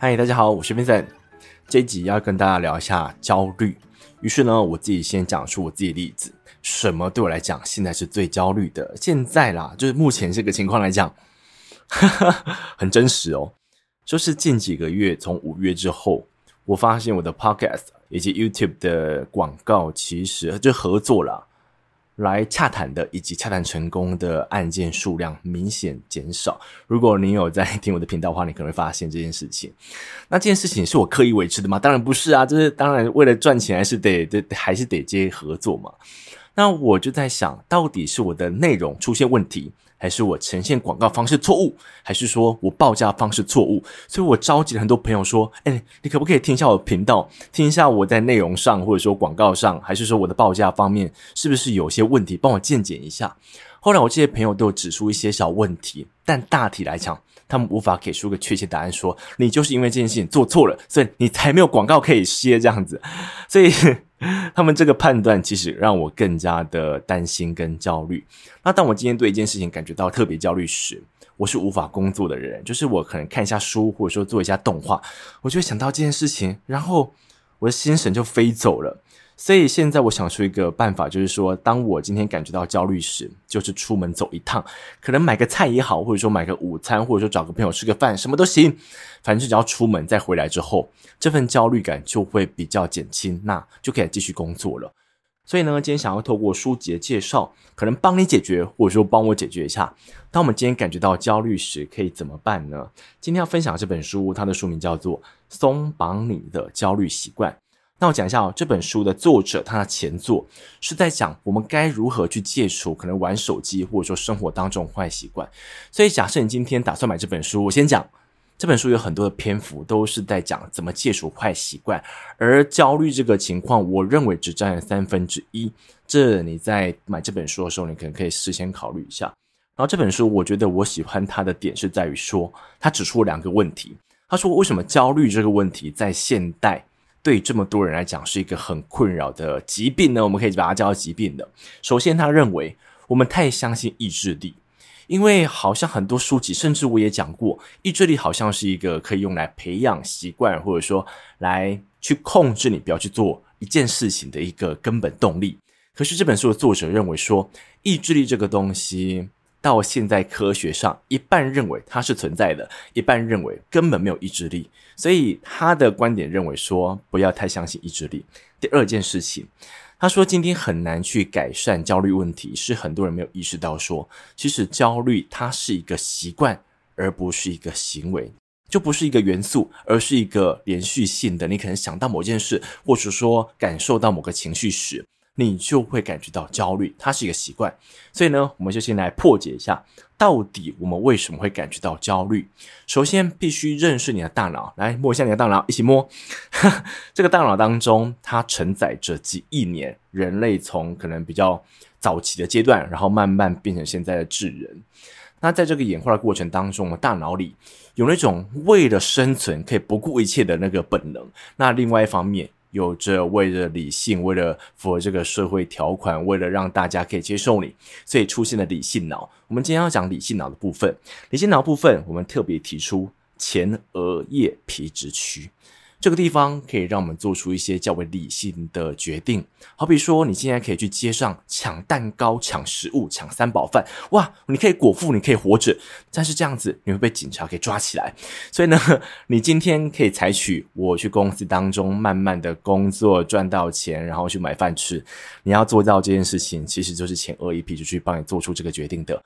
嗨，大家好，我是 Vincent。这一集要跟大家聊一下焦虑。于是呢，我自己先讲出我自己的例子，什么对我来讲现在是最焦虑的？现在啦，就是目前这个情况来讲，哈 哈很真实哦。就是近几个月，从五月之后，我发现我的 Podcast 以及 YouTube 的广告，其实就合作了。来洽谈的以及洽谈成功的案件数量明显减少。如果你有在听我的频道的话，你可能会发现这件事情。那这件事情是我刻意维持的吗？当然不是啊，就是当然为了赚钱，还是得得还是得接合作嘛。那我就在想，到底是我的内容出现问题？还是我呈现广告方式错误，还是说我报价方式错误？所以我召集了很多朋友说：“哎，你可不可以听一下我的频道，听一下我在内容上，或者说广告上，还是说我的报价方面是不是有些问题？帮我鉴检一下。”后来我这些朋友都有指出一些小问题，但大体来讲，他们无法给出个确切答案，说你就是因为这件事情做错了，所以你才没有广告可以接这样子。所以。他们这个判断其实让我更加的担心跟焦虑。那当我今天对一件事情感觉到特别焦虑时，我是无法工作的人，就是我可能看一下书，或者说做一下动画，我就会想到这件事情，然后我的心神就飞走了。所以现在我想出一个办法，就是说，当我今天感觉到焦虑时，就是出门走一趟，可能买个菜也好，或者说买个午餐，或者说找个朋友吃个饭，什么都行。反正只要出门再回来之后，这份焦虑感就会比较减轻，那就可以继续工作了。所以呢，今天想要透过书籍的介绍，可能帮你解决，或者说帮我解决一下。当我们今天感觉到焦虑时，可以怎么办呢？今天要分享这本书，它的书名叫做《松绑你的焦虑习惯》。那我讲一下哦，这本书的作者他的前作是在讲我们该如何去戒除可能玩手机或者说生活当中坏习惯。所以假设你今天打算买这本书，我先讲这本书有很多的篇幅都是在讲怎么戒除坏习惯，而焦虑这个情况，我认为只占了三分之一。这你在买这本书的时候，你可能可以事先考虑一下。然后这本书我觉得我喜欢它的点是在于说，他指出两个问题。他说为什么焦虑这个问题在现代？对这么多人来讲是一个很困扰的疾病呢，我们可以把它叫做疾病的。首先，他认为我们太相信意志力，因为好像很多书籍，甚至我也讲过，意志力好像是一个可以用来培养习惯，或者说来去控制你不要去做一件事情的一个根本动力。可是这本书的作者认为说，意志力这个东西。到现在科学上，一半认为它是存在的，一半认为根本没有意志力。所以他的观点认为说，不要太相信意志力。第二件事情，他说今天很难去改善焦虑问题，是很多人没有意识到说，其实焦虑它是一个习惯，而不是一个行为，就不是一个元素，而是一个连续性的。你可能想到某件事，或者说感受到某个情绪时。你就会感觉到焦虑，它是一个习惯。所以呢，我们就先来破解一下，到底我们为什么会感觉到焦虑。首先，必须认识你的大脑，来摸一下你的大脑，一起摸。这个大脑当中，它承载着几亿年人类从可能比较早期的阶段，然后慢慢变成现在的智人。那在这个演化的过程当中，我们大脑里有那种为了生存可以不顾一切的那个本能。那另外一方面，有着为了理性，为了符合这个社会条款，为了让大家可以接受你，所以出现了理性脑。我们今天要讲理性脑的部分，理性脑部分，我们特别提出前额叶皮质区。这个地方可以让我们做出一些较为理性的决定，好比说，你现在可以去街上抢蛋糕、抢食物、抢三宝饭，哇，你可以果腹，你可以活着，但是这样子你会被警察给抓起来。所以呢，你今天可以采取我去公司当中慢慢的工作赚到钱，然后去买饭吃。你要做到这件事情，其实就是前额叶皮质区帮你做出这个决定的。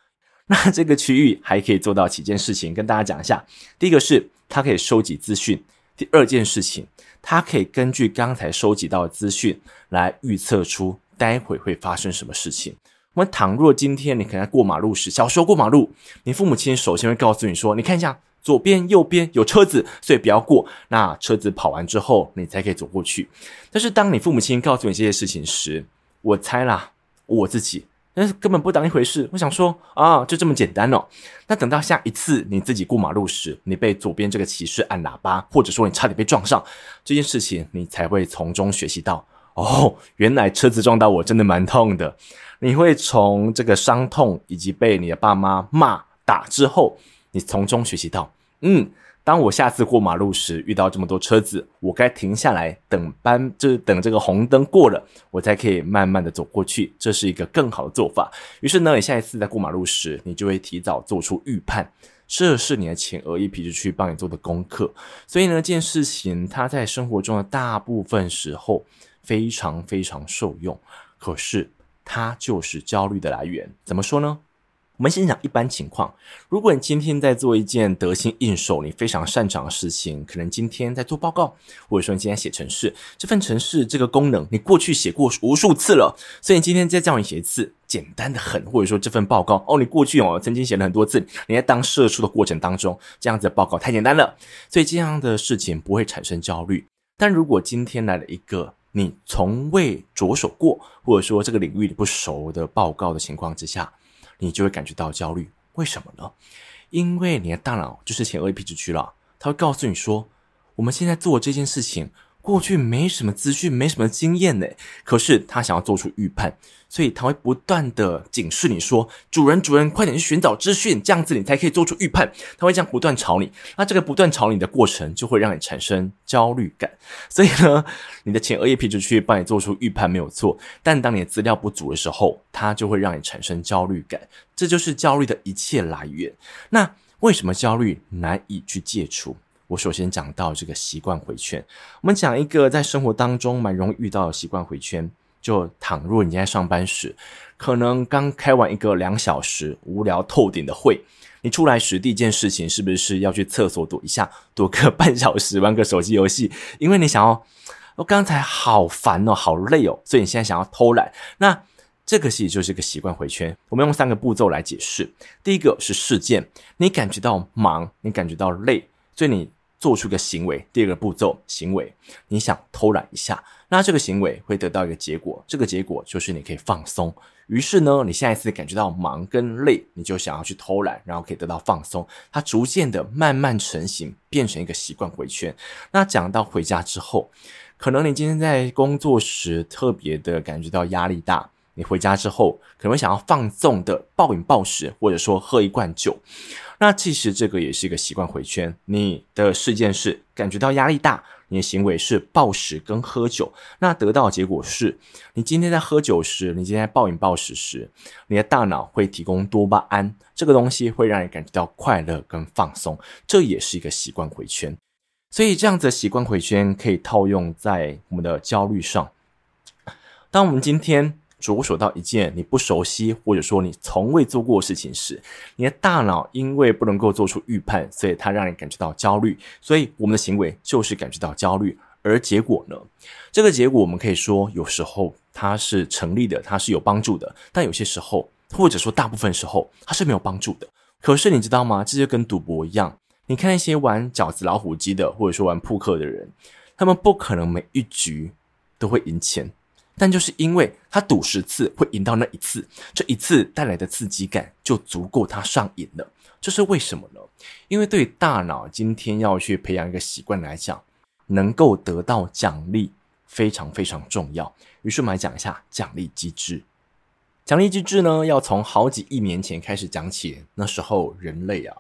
那这个区域还可以做到几件事情，跟大家讲一下。第一个是它可以收集资讯。第二件事情，它可以根据刚才收集到的资讯来预测出待会会发生什么事情。我们倘若今天你可能在过马路时，小时候过马路，你父母亲首先会告诉你说：“你看一下左边、右边有车子，所以不要过。”那车子跑完之后，你才可以走过去。但是当你父母亲告诉你这些事情时，我猜啦，我自己。但是根本不当一回事。我想说啊，就这么简单哦。那等到下一次你自己过马路时，你被左边这个骑士按喇叭，或者说你差点被撞上，这件事情你才会从中学习到哦，原来车子撞到我真的蛮痛的。你会从这个伤痛以及被你的爸妈骂打之后，你从中学习到，嗯，当我下次过马路时遇到这么多车子，我该停下来等班，就是等这个红灯过了，我才可以慢慢的走过去，这是一个更好的做法。于是呢，你下一次在过马路时，你就会提早做出预判，这是你的前额叶皮质区帮你做的功课。所以呢，这件事情它在生活中的大部分时候非常非常受用，可是它就是焦虑的来源。怎么说呢？我们先讲一般情况，如果你今天在做一件得心应手、你非常擅长的事情，可能今天在做报告，或者说你今天写程式，这份程式这个功能你过去写过无数次了，所以你今天再叫你写一次，简单的很。或者说这份报告哦，你过去哦曾经写了很多次，你在当社畜的过程当中，这样子的报告太简单了，所以这样的事情不会产生焦虑。但如果今天来了一个你从未着手过，或者说这个领域你不熟的报告的情况之下，你就会感觉到焦虑，为什么呢？因为你的大脑就是前额皮质区了，它会告诉你说，我们现在做这件事情。过去没什么资讯，没什么经验呢，可是他想要做出预判，所以他会不断的警示你说：“主人，主人，快点去寻找资讯，这样子你才可以做出预判。”他会这样不断吵你，那这个不断吵你的过程就会让你产生焦虑感。所以呢，你的前额叶皮质区帮你做出预判没有错，但当你的资料不足的时候，它就会让你产生焦虑感。这就是焦虑的一切来源。那为什么焦虑难以去戒除？我首先讲到这个习惯回圈，我们讲一个在生活当中蛮容易遇到的习惯回圈。就倘若你在上班时，可能刚开完一个两小时无聊透顶的会，你出来时第一件事情是不是要去厕所躲一下，躲个 半小时玩个手机游戏？因为你想要，我刚才好烦哦，好累哦，所以你现在想要偷懒。那这个其实就是一个习惯回圈。我们用三个步骤来解释。第一个是事件，你感觉到忙，你感觉到累，所以你。做出个行为，第二个步骤，行为，你想偷懒一下，那这个行为会得到一个结果，这个结果就是你可以放松。于是呢，你下一次感觉到忙跟累，你就想要去偷懒，然后可以得到放松。它逐渐的慢慢成型，变成一个习惯回圈。那讲到回家之后，可能你今天在工作时特别的感觉到压力大。你回家之后，可能会想要放纵的暴饮暴食，或者说喝一罐酒。那其实这个也是一个习惯回圈。你的事件是感觉到压力大，你的行为是暴食跟喝酒。那得到的结果是，你今天在喝酒时，你今天暴饮暴食时，你的大脑会提供多巴胺，这个东西会让你感觉到快乐跟放松。这也是一个习惯回圈。所以这样子的习惯回圈可以套用在我们的焦虑上。当我们今天着手到一件你不熟悉或者说你从未做过的事情时，你的大脑因为不能够做出预判，所以它让你感觉到焦虑。所以我们的行为就是感觉到焦虑，而结果呢？这个结果我们可以说有时候它是成立的，它是有帮助的，但有些时候或者说大部分时候它是没有帮助的。可是你知道吗？这就跟赌博一样，你看那些玩饺子老虎机的，或者说玩扑克的人，他们不可能每一局都会赢钱。但就是因为他赌十次会赢到那一次，这一次带来的刺激感就足够他上瘾了。这是为什么呢？因为对大脑今天要去培养一个习惯来讲，能够得到奖励非常非常重要。于是我们来讲一下奖励机制。奖励机制呢，要从好几亿年前开始讲起。那时候人类啊，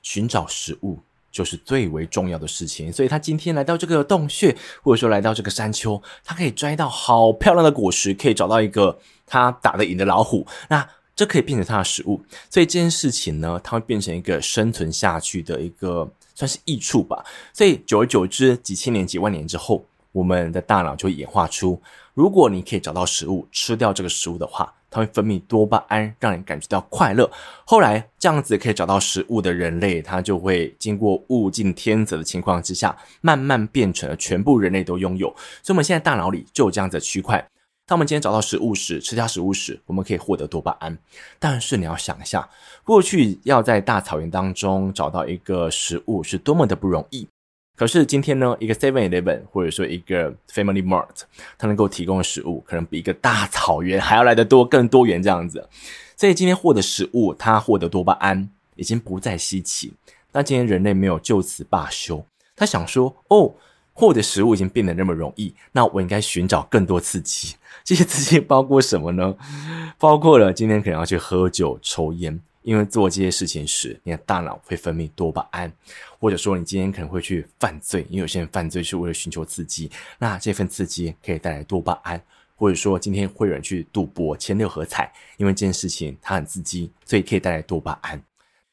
寻找食物。就是最为重要的事情，所以他今天来到这个洞穴，或者说来到这个山丘，他可以摘到好漂亮的果实，可以找到一个他打得赢的老虎，那这可以变成他的食物。所以这件事情呢，它会变成一个生存下去的一个算是益处吧。所以久而久之，几千年、几万年之后，我们的大脑就会演化出，如果你可以找到食物，吃掉这个食物的话。它会分泌多巴胺，让你感觉到快乐。后来这样子可以找到食物的人类，他就会经过物竞天择的情况之下，慢慢变成了全部人类都拥有。所以我们现在大脑里就有这样子的区块。当我们今天找到食物时，吃下食物时，我们可以获得多巴胺。但是你要想一下，过去要在大草原当中找到一个食物是多么的不容易。可是今天呢，一个 Seven Eleven 或者说一个 Family Mart，它能够提供的食物可能比一个大草原还要来得多，更多元这样子。所以今天获得食物，它获得多巴胺已经不再稀奇。那今天人类没有就此罢休，他想说：哦，获得食物已经变得那么容易，那我应该寻找更多刺激。这些刺激包括什么呢？包括了今天可能要去喝酒、抽烟。因为做这些事情时，你的大脑会分泌多巴胺，或者说你今天可能会去犯罪，因为有些人犯罪是为了寻求刺激，那这份刺激可以带来多巴胺，或者说今天会有人去赌博签六合彩，因为这件事情它很刺激，所以可以带来多巴胺。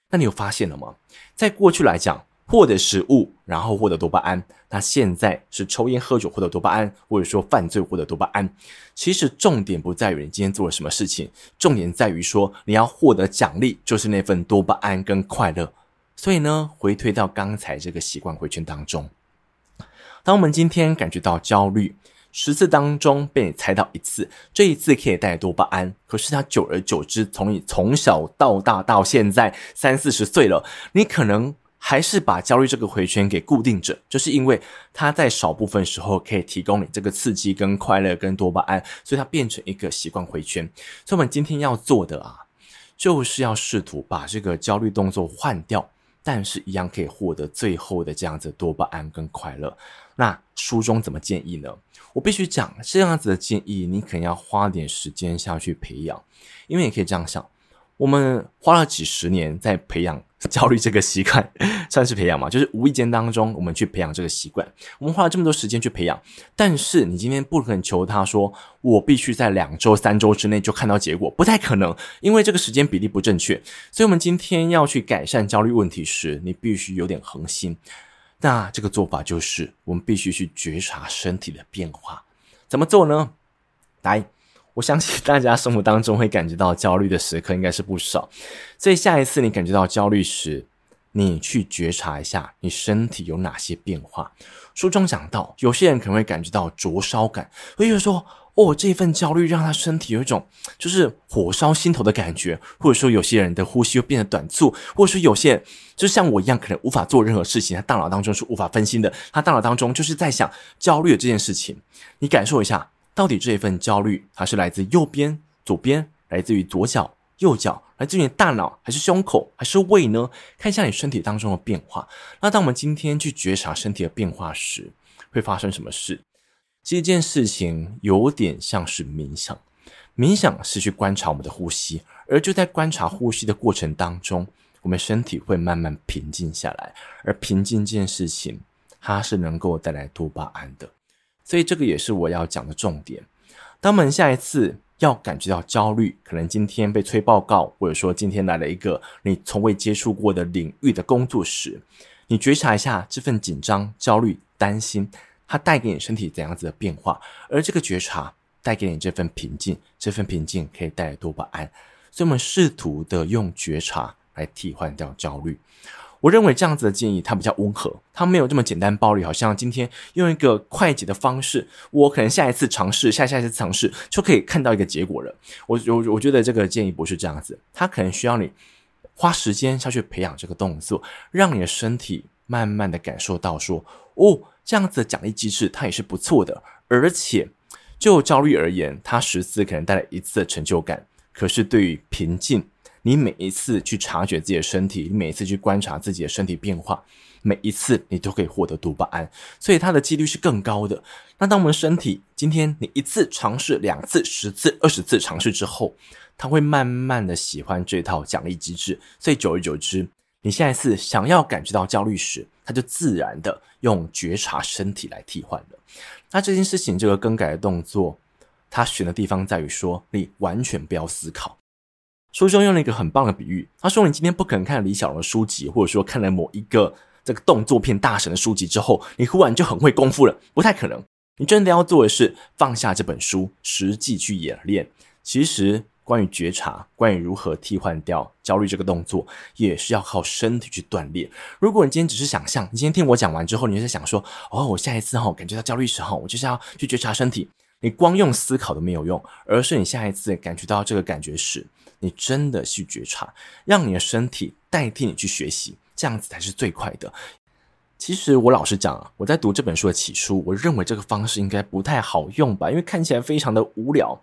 那你有发现了吗？在过去来讲，获得食物，然后获得多巴胺。那现在是抽烟喝酒获得多巴胺，或者说犯罪获得多巴胺。其实重点不在于你今天做了什么事情，重点在于说你要获得奖励，就是那份多巴胺跟快乐。所以呢，回推到刚才这个习惯回圈当中，当我们今天感觉到焦虑。十次当中被你猜到一次，这一次可以带多巴胺。可是它久而久之，从你从小到大到现在三四十岁了，你可能还是把焦虑这个回圈给固定着，就是因为它在少部分时候可以提供你这个刺激跟快乐跟多巴胺，所以它变成一个习惯回圈。所以我们今天要做的啊，就是要试图把这个焦虑动作换掉，但是一样可以获得最后的这样子多巴胺跟快乐。那书中怎么建议呢？我必须讲这样子的建议，你可能要花点时间下去培养，因为你可以这样想：我们花了几十年在培养 焦虑这个习惯，算是培养嘛？就是无意间当中，我们去培养这个习惯，我们花了这么多时间去培养，但是你今天不肯求他说，我必须在两周、三周之内就看到结果，不太可能，因为这个时间比例不正确。所以，我们今天要去改善焦虑问题时，你必须有点恒心。那这个做法就是，我们必须去觉察身体的变化。怎么做呢？来，我相信大家生活当中会感觉到焦虑的时刻应该是不少。所以下一次你感觉到焦虑时，你去觉察一下你身体有哪些变化。书中讲到，有些人可能会感觉到灼烧感，会觉得说。哦，这份焦虑让他身体有一种就是火烧心头的感觉，或者说有些人的呼吸会变得短促，或者说有些就像我一样，可能无法做任何事情，他大脑当中是无法分心的，他大脑当中就是在想焦虑的这件事情。你感受一下，到底这一份焦虑，它是来自右边、左边，来自于左脚、右脚，来自于你大脑，还是胸口，还是胃呢？看一下你身体当中的变化。那当我们今天去觉察身体的变化时，会发生什么事？这件事情有点像是冥想，冥想是去观察我们的呼吸，而就在观察呼吸的过程当中，我们身体会慢慢平静下来，而平静这件事情，它是能够带来多巴胺的，所以这个也是我要讲的重点。当我们下一次要感觉到焦虑，可能今天被催报告，或者说今天来了一个你从未接触过的领域的工作时，你觉察一下这份紧张、焦虑、担心。它带给你身体怎样子的变化，而这个觉察带给你这份平静，这份平静可以带来多巴胺，所以我们试图的用觉察来替换掉焦虑。我认为这样子的建议它比较温和，它没有这么简单暴力，好像今天用一个快捷的方式，我可能下一次尝试，下下一次尝试就可以看到一个结果了。我我我觉得这个建议不是这样子，它可能需要你花时间下去培养这个动作，让你的身体慢慢的感受到说，哦。这样子的奖励机制，它也是不错的。而且，就焦虑而言，它十次可能带来一次的成就感。可是，对于平静，你每一次去察觉自己的身体，你每一次去观察自己的身体变化，每一次你都可以获得多巴胺，所以它的几率是更高的。那当我们身体今天你一次尝试、两次、十次、二十次尝试之后，它会慢慢的喜欢这套奖励机制，所以久而久之。你下一次想要感觉到焦虑时，它就自然的用觉察身体来替换了。那这件事情这个更改的动作，它选的地方在于说，你完全不要思考。书中用了一个很棒的比喻，他说：“你今天不可能看李小龙的书籍，或者说看了某一个这个动作片大神的书籍之后，你忽然就很会功夫了，不太可能。你真的要做的是放下这本书，实际去演练。其实。”关于觉察，关于如何替换掉焦虑这个动作，也是要靠身体去锻炼。如果你今天只是想象，你今天听我讲完之后，你就在想说：“哦，我下一次哈感觉到焦虑时候，我就是要去觉察身体。”你光用思考都没有用，而是你下一次感觉到这个感觉时，你真的去觉察，让你的身体代替你去学习，这样子才是最快的。其实我老实讲啊，我在读这本书的起初，我认为这个方式应该不太好用吧，因为看起来非常的无聊。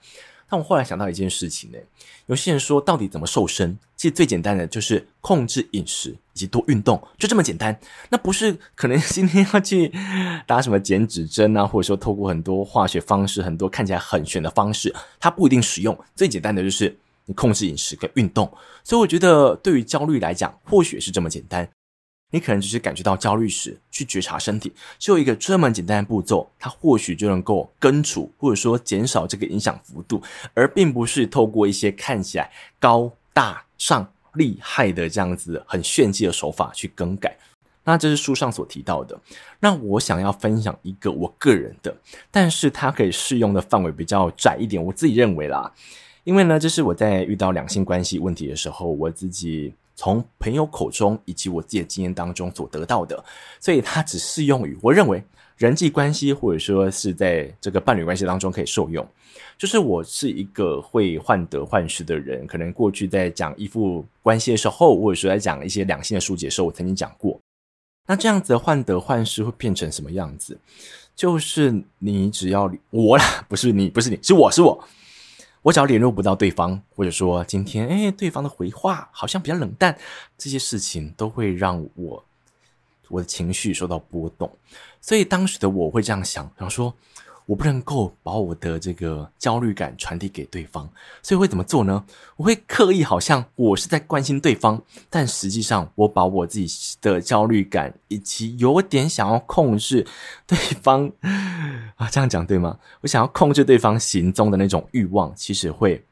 但我后来想到一件事情呢，有些人说到底怎么瘦身？其实最简单的就是控制饮食以及多运动，就这么简单。那不是可能今天要去打什么减脂针啊，或者说透过很多化学方式、很多看起来很玄的方式，它不一定实用。最简单的就是你控制饮食跟运动。所以我觉得，对于焦虑来讲，或许是这么简单。你可能只是感觉到焦虑时，去觉察身体，就一个这么简单的步骤，它或许就能够根除，或者说减少这个影响幅度，而并不是透过一些看起来高大上、厉害的这样子很炫技的手法去更改。那这是书上所提到的。那我想要分享一个我个人的，但是它可以适用的范围比较窄一点，我自己认为啦。因为呢，这是我在遇到两性关系问题的时候，我自己。从朋友口中以及我自己的经验当中所得到的，所以它只适用于我认为人际关系或者说是在这个伴侣关系当中可以受用。就是我是一个会患得患失的人，可能过去在讲依附关系的时候，或者说在讲一些两性的书籍的时候，我曾经讲过。那这样子的患得患失会变成什么样子？就是你只要我啦，不是你，不是你，是我是我。我只要联络不到对方，或者说今天哎，对方的回话好像比较冷淡，这些事情都会让我我的情绪受到波动。所以当时的我会这样想，想说。我不能够把我的这个焦虑感传递给对方，所以会怎么做呢？我会刻意好像我是在关心对方，但实际上我把我自己的焦虑感以及有点想要控制 对方啊，这样讲对吗？我想要控制对方行踪的那种欲望，其实会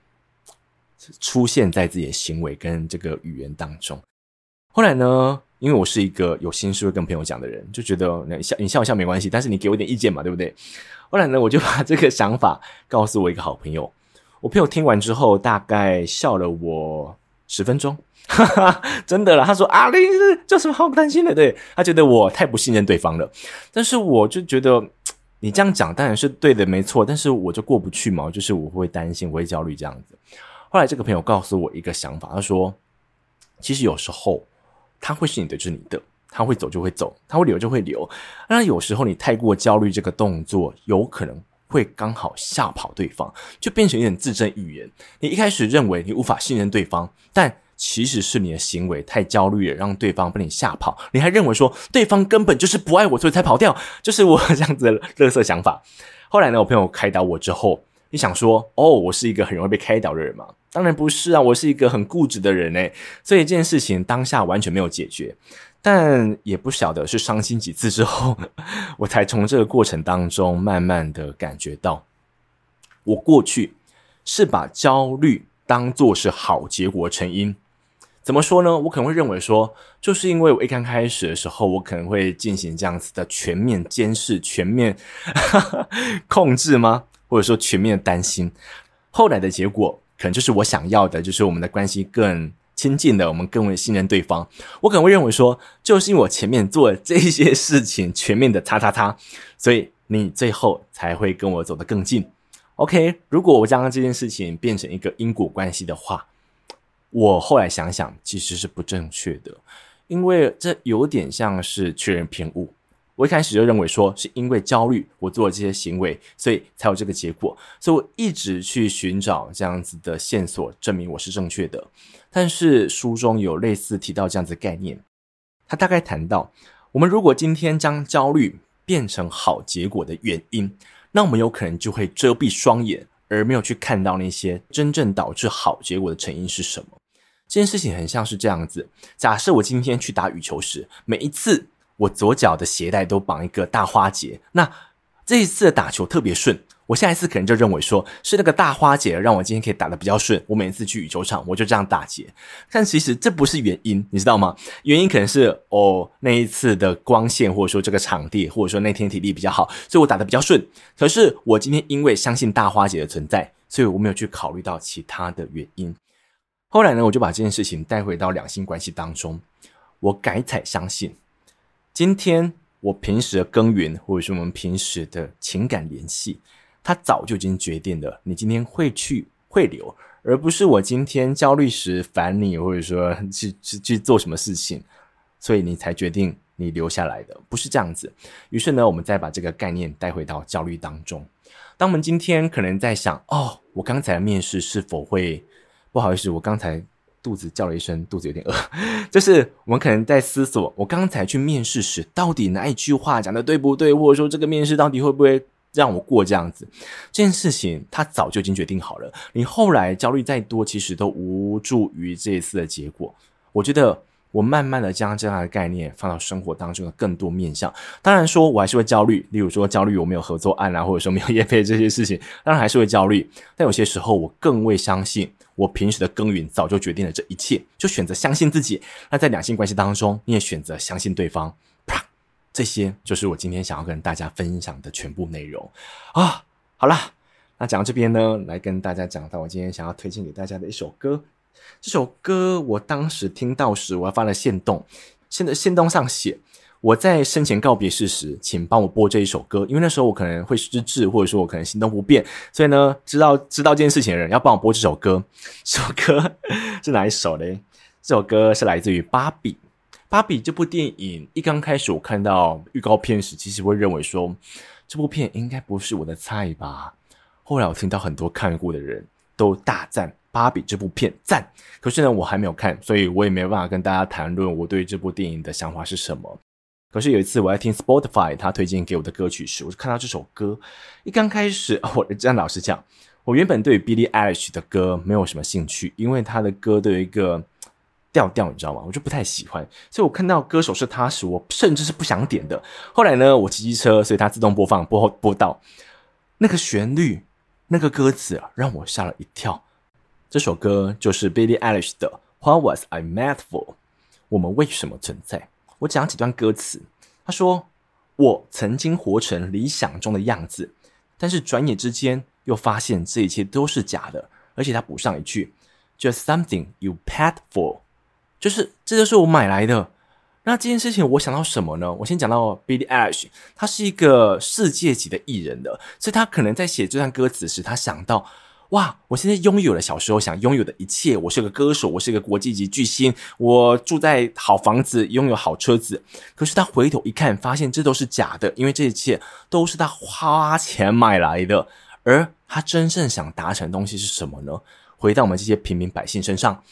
出现在自己的行为跟这个语言当中。后来呢，因为我是一个有心事会跟朋友讲的人，就觉得你笑你笑一笑没关系，但是你给我点意见嘛，对不对？后来呢，我就把这个想法告诉我一个好朋友。我朋友听完之后，大概笑了我十分钟，哈哈，真的啦。他说：“啊，你这这什么好担心的？”对，他觉得我太不信任对方了。但是我就觉得你这样讲当然是对的，没错。但是我就过不去嘛，就是我会担心，我会焦虑这样子。后来这个朋友告诉我一个想法，他说：“其实有时候他会是你的，就是你的。”他会走就会走，他会留就会留。那有时候你太过焦虑，这个动作有可能会刚好吓跑对方，就变成一点自证预言。你一开始认为你无法信任对方，但其实是你的行为太焦虑了，让对方被你吓跑。你还认为说对方根本就是不爱我，所以才跑掉，就是我 这样子的垃圾想法。后来呢，我朋友开导我之后，你想说哦，我是一个很容易被开导的人吗？当然不是啊，我是一个很固执的人诶。所以这件事情当下完全没有解决。但也不晓得是伤心几次之后，我才从这个过程当中慢慢的感觉到，我过去是把焦虑当作是好结果成因。怎么说呢？我可能会认为说，就是因为我一刚开始的时候，我可能会进行这样子的全面监视、全面 控制吗？或者说全面的担心，后来的结果可能就是我想要的，就是我们的关系更。亲近的，我们更为信任对方。我可能会认为说，就是因为我前面做了这些事情，全面的叉叉叉，所以你最后才会跟我走得更近。OK，如果我将这件事情变成一个因果关系的话，我后来想想，其实是不正确的，因为这有点像是确认偏误。我一开始就认为说，是因为焦虑，我做了这些行为，所以才有这个结果。所以我一直去寻找这样子的线索，证明我是正确的。但是书中有类似提到这样子的概念，他大概谈到，我们如果今天将焦虑变成好结果的原因，那我们有可能就会遮蔽双眼，而没有去看到那些真正导致好结果的成因是什么。这件事情很像是这样子：假设我今天去打羽球时，每一次。我左脚的鞋带都绑一个大花结，那这一次的打球特别顺，我下一次可能就认为说是那个大花结让我今天可以打得比较顺。我每次去羽球场，我就这样打结，但其实这不是原因，你知道吗？原因可能是哦那一次的光线，或者说这个场地，或者说那天体力比较好，所以我打得比较顺。可是我今天因为相信大花结的存在，所以我没有去考虑到其他的原因。后来呢，我就把这件事情带回到两性关系当中，我改采相信。今天我平时的耕耘，或者是我们平时的情感联系，它早就已经决定了你今天会去会留，而不是我今天焦虑时烦你，或者说去去去做什么事情，所以你才决定你留下来的，不是这样子。于是呢，我们再把这个概念带回到焦虑当中。当我们今天可能在想，哦，我刚才面试是否会，不好意思，我刚才。肚子叫了一声，肚子有点饿。就是我们可能在思索，我刚才去面试时，到底哪一句话讲的对不对，或者说这个面试到底会不会让我过这样子。这件事情他早就已经决定好了，你后来焦虑再多，其实都无助于这一次的结果。我觉得。我慢慢的将这样的概念放到生活当中的更多面向，当然说我还是会焦虑，例如说焦虑我没有合作案啊，或者说没有业配这些事情，当然还是会焦虑。但有些时候我更会相信，我平时的耕耘早就决定了这一切，就选择相信自己。那在两性关系当中，你也选择相信对方。啪，这些就是我今天想要跟大家分享的全部内容啊。好啦，那讲到这边呢，来跟大家讲到我今天想要推荐给大家的一首歌。这首歌我当时听到时，我还发了线动，现在线动上写我在生前告别式时，请帮我播这一首歌，因为那时候我可能会失智，或者说我可能行动不便，所以呢，知道知道这件事情的人要帮我播这首歌。这首歌是哪一首嘞？这首歌是来自于《芭比》。《芭比》这部电影一刚开始我看到预告片时，其实会认为说这部片应该不是我的菜吧。后来我听到很多看过的人都大赞。芭比这部片赞，可是呢，我还没有看，所以我也没有办法跟大家谈论我对这部电影的想法是什么。可是有一次我在听 Spotify 他推荐给我的歌曲时，我就看到这首歌。一刚开始，我这样老实讲，我原本对 Billie Eilish 的歌没有什么兴趣，因为他的歌都有一个调调，你知道吗？我就不太喜欢。所以我看到歌手是他时，我甚至是不想点的。后来呢，我骑机车，所以它自动播放播播到那个旋律，那个歌词让我吓了一跳。这首歌就是 Billie Eilish 的 What Was I Made For？我们为什么存在？我讲几段歌词。他说：“我曾经活成理想中的样子，但是转眼之间又发现这一切都是假的。”而且他补上一句：“Just something you paid for。”就是这就是我买来的。那这件事情我想到什么呢？我先讲到 Billie Eilish，他是一个世界级的艺人的，所以他可能在写这段歌词时，他想到。哇！我现在拥有了小时候想拥有的一切。我是个歌手，我是个国际级巨星，我住在好房子，拥有好车子。可是他回头一看，发现这都是假的，因为这一切都是他花钱买来的。而他真正想达成的东西是什么呢？回到我们这些平民百姓身上。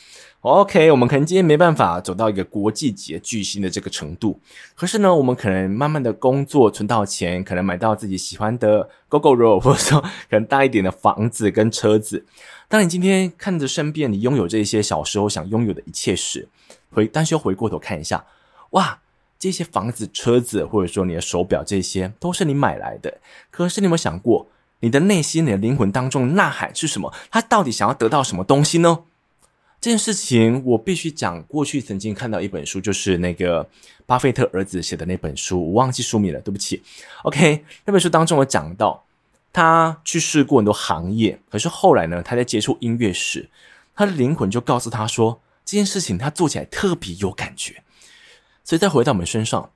OK，我们可能今天没办法走到一个国际级的巨星的这个程度，可是呢，我们可能慢慢的工作存到钱，可能买到自己喜欢的 Gogoro，或者说可能大一点的房子跟车子。当你今天看着身边你拥有这些小时候想拥有的一切时，回但是又回过头看一下，哇，这些房子、车子，或者说你的手表，这些都是你买来的。可是你有没有想过，你的内心、你的灵魂当中呐喊是什么？他到底想要得到什么东西呢？这件事情我必须讲。过去曾经看到一本书，就是那个巴菲特儿子写的那本书，我忘记书名了，对不起。OK，那本书当中有讲到，他去试过很多行业，可是后来呢，他在接触音乐时，他的灵魂就告诉他说，这件事情他做起来特别有感觉。所以再回到我们身上，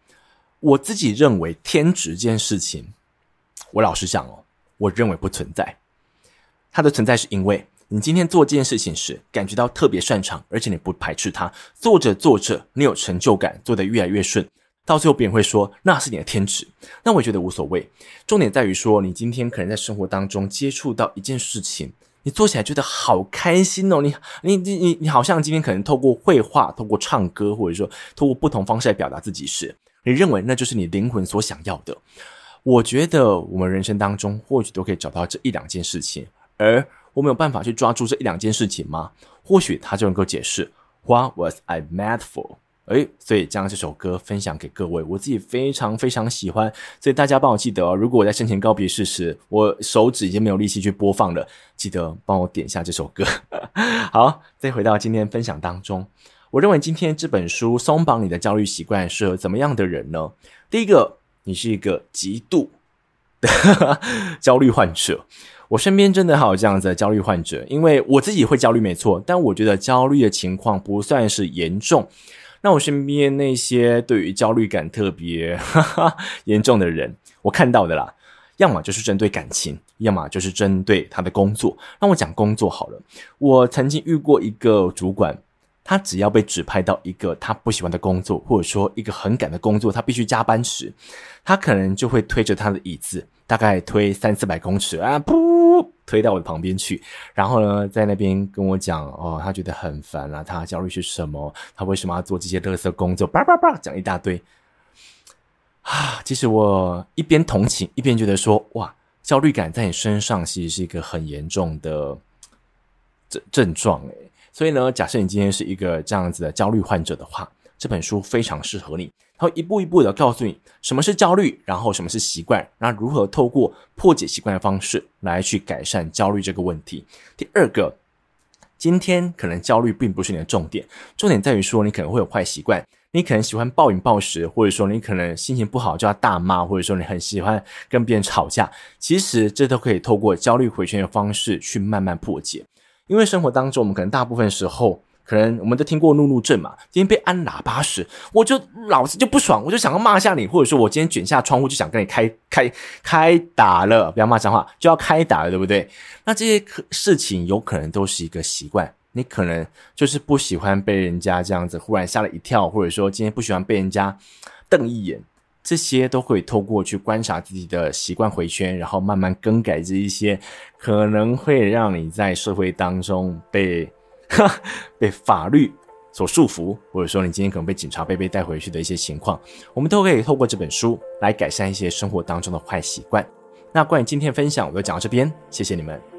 我自己认为天职这件事情，我老实讲哦，我认为不存在。它的存在是因为。你今天做这件事情时，感觉到特别擅长，而且你不排斥它，做着做着，你有成就感，做得越来越顺，到最后别人会说那是你的天职，那我也觉得无所谓。重点在于说，你今天可能在生活当中接触到一件事情，你做起来觉得好开心哦，你你你你你好像今天可能透过绘画、透过唱歌，或者说透过不同方式来表达自己时，你认为那就是你灵魂所想要的。我觉得我们人生当中或许都可以找到这一两件事情，而。我们有办法去抓住这一两件事情吗？或许他就能够解释 What was I mad for？诶，所以将这首歌分享给各位，我自己非常非常喜欢，所以大家帮我记得哦。如果我在生前告别式时，我手指已经没有力气去播放了，记得帮我点一下这首歌。好，再回到今天分享当中，我认为今天这本书松绑你的焦虑习惯适合怎么样的人呢？第一个，你是一个极度的 焦虑患者。我身边真的还有这样子的焦虑患者，因为我自己会焦虑没错，但我觉得焦虑的情况不算是严重。那我身边那些对于焦虑感特别哈 哈严重的人，我看到的啦，要么就是针对感情，要么就是针对他的工作。那我讲工作好了，我曾经遇过一个主管。他只要被指派到一个他不喜欢的工作，或者说一个很赶的工作，他必须加班时，他可能就会推着他的椅子，大概推三四百公尺啊，噗，推到我的旁边去，然后呢，在那边跟我讲哦，他觉得很烦啊，他焦虑是什么？他为什么要做这些垃圾工作？叭叭叭，讲一大堆。啊，其实我一边同情，一边觉得说，哇，焦虑感在你身上其实是一个很严重的症症状诶。所以呢，假设你今天是一个这样子的焦虑患者的话，这本书非常适合你。它会一步一步的告诉你什么是焦虑，然后什么是习惯，然后如何透过破解习惯的方式来去改善焦虑这个问题。第二个，今天可能焦虑并不是你的重点，重点在于说你可能会有坏习惯。你可能喜欢暴饮暴食，或者说你可能心情不好就要大骂，或者说你很喜欢跟别人吵架。其实这都可以透过焦虑回圈的方式去慢慢破解。因为生活当中，我们可能大部分时候，可能我们都听过怒怒症嘛。今天被按喇叭时，我就老子就不爽，我就想要骂下你，或者说我今天卷下窗户就想跟你开开开打了，不要骂脏话，就要开打了，对不对？那这些事情有可能都是一个习惯。你可能就是不喜欢被人家这样子忽然吓了一跳，或者说今天不喜欢被人家瞪一眼，这些都会透过去观察自己的习惯回圈，然后慢慢更改这一些可能会让你在社会当中被 被法律所束缚，或者说你今天可能被警察被被带回去的一些情况，我们都可以透过这本书来改善一些生活当中的坏习惯。那关于今天的分享，我就讲到这边，谢谢你们。